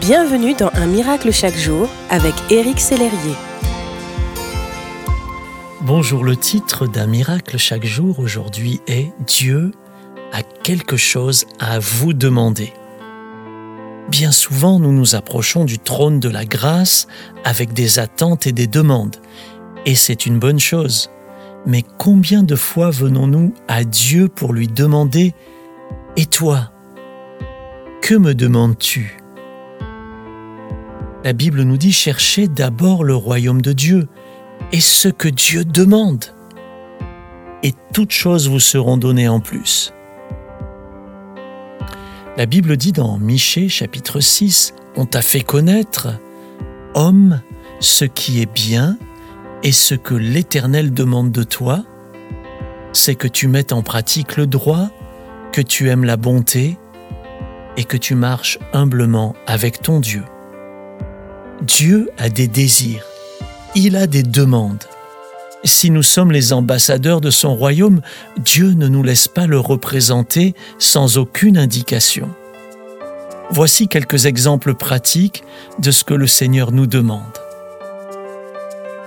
Bienvenue dans Un miracle chaque jour avec Éric Sellerier. Bonjour, le titre d'Un miracle chaque jour aujourd'hui est Dieu a quelque chose à vous demander. Bien souvent, nous nous approchons du trône de la grâce avec des attentes et des demandes, et c'est une bonne chose. Mais combien de fois venons-nous à Dieu pour lui demander ⁇ Et toi Que me demandes-tu ?⁇ La Bible nous dit cherchez d'abord le royaume de Dieu et ce que Dieu demande. Et toutes choses vous seront données en plus. La Bible dit dans Michée chapitre 6, On t'a fait connaître, homme, ce qui est bien et ce que l'Éternel demande de toi, c'est que tu mettes en pratique le droit, que tu aimes la bonté et que tu marches humblement avec ton Dieu. Dieu a des désirs, il a des demandes. Si nous sommes les ambassadeurs de son royaume, Dieu ne nous laisse pas le représenter sans aucune indication. Voici quelques exemples pratiques de ce que le Seigneur nous demande.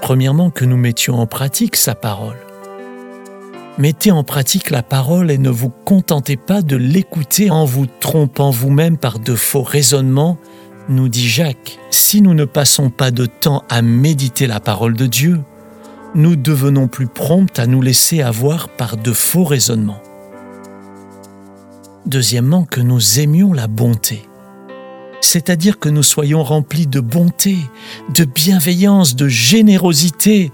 Premièrement, que nous mettions en pratique sa parole. Mettez en pratique la parole et ne vous contentez pas de l'écouter en vous trompant vous-même par de faux raisonnements, nous dit Jacques. Si nous ne passons pas de temps à méditer la parole de Dieu, nous devenons plus prompts à nous laisser avoir par de faux raisonnements. Deuxièmement, que nous aimions la bonté c'est-à-dire que nous soyons remplis de bonté, de bienveillance, de générosité,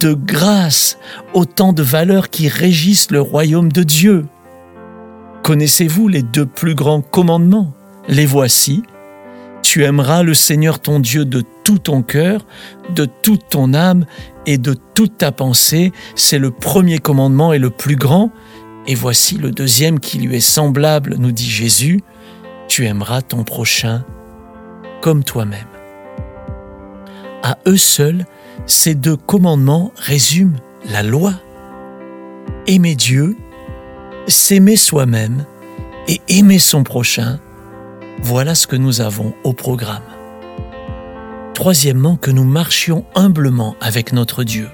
de grâce, autant de valeurs qui régissent le royaume de Dieu. Connaissez-vous les deux plus grands commandements? Les voici. Tu aimeras le Seigneur ton Dieu de tout ton cœur, de toute ton âme et de toute ta pensée. C'est le premier commandement et le plus grand. Et voici le deuxième qui lui est semblable, nous dit Jésus tu aimeras ton prochain comme toi-même. À eux seuls, ces deux commandements résument la loi. Aimer Dieu, s'aimer soi-même et aimer son prochain, voilà ce que nous avons au programme. Troisièmement, que nous marchions humblement avec notre Dieu.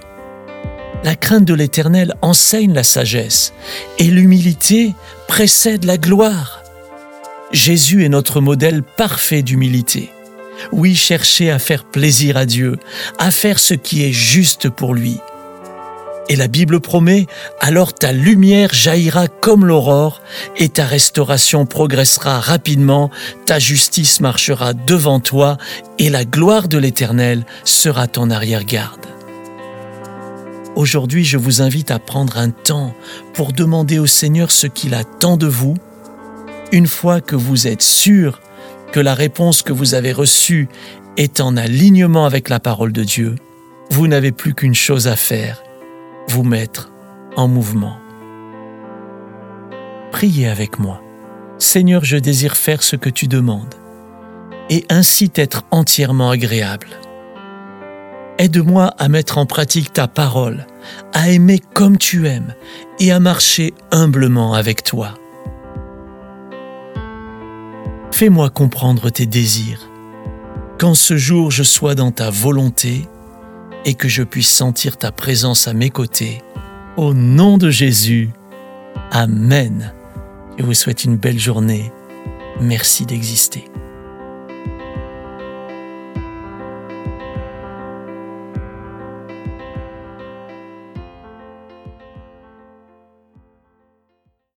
La crainte de l'Éternel enseigne la sagesse et l'humilité précède la gloire. Jésus est notre modèle parfait d'humilité. Oui, chercher à faire plaisir à Dieu, à faire ce qui est juste pour lui. Et la Bible promet, alors ta lumière jaillira comme l'aurore, et ta restauration progressera rapidement, ta justice marchera devant toi, et la gloire de l'Éternel sera ton arrière-garde. Aujourd'hui, je vous invite à prendre un temps pour demander au Seigneur ce qu'il attend de vous, une fois que vous êtes sûr que la réponse que vous avez reçue est en alignement avec la parole de Dieu, vous n'avez plus qu'une chose à faire, vous mettre en mouvement. Priez avec moi. Seigneur, je désire faire ce que tu demandes et ainsi t'être entièrement agréable. Aide-moi à mettre en pratique ta parole, à aimer comme tu aimes et à marcher humblement avec toi. Fais-moi comprendre tes désirs, qu'en ce jour je sois dans ta volonté et que je puisse sentir ta présence à mes côtés. Au nom de Jésus, Amen. Je vous souhaite une belle journée. Merci d'exister.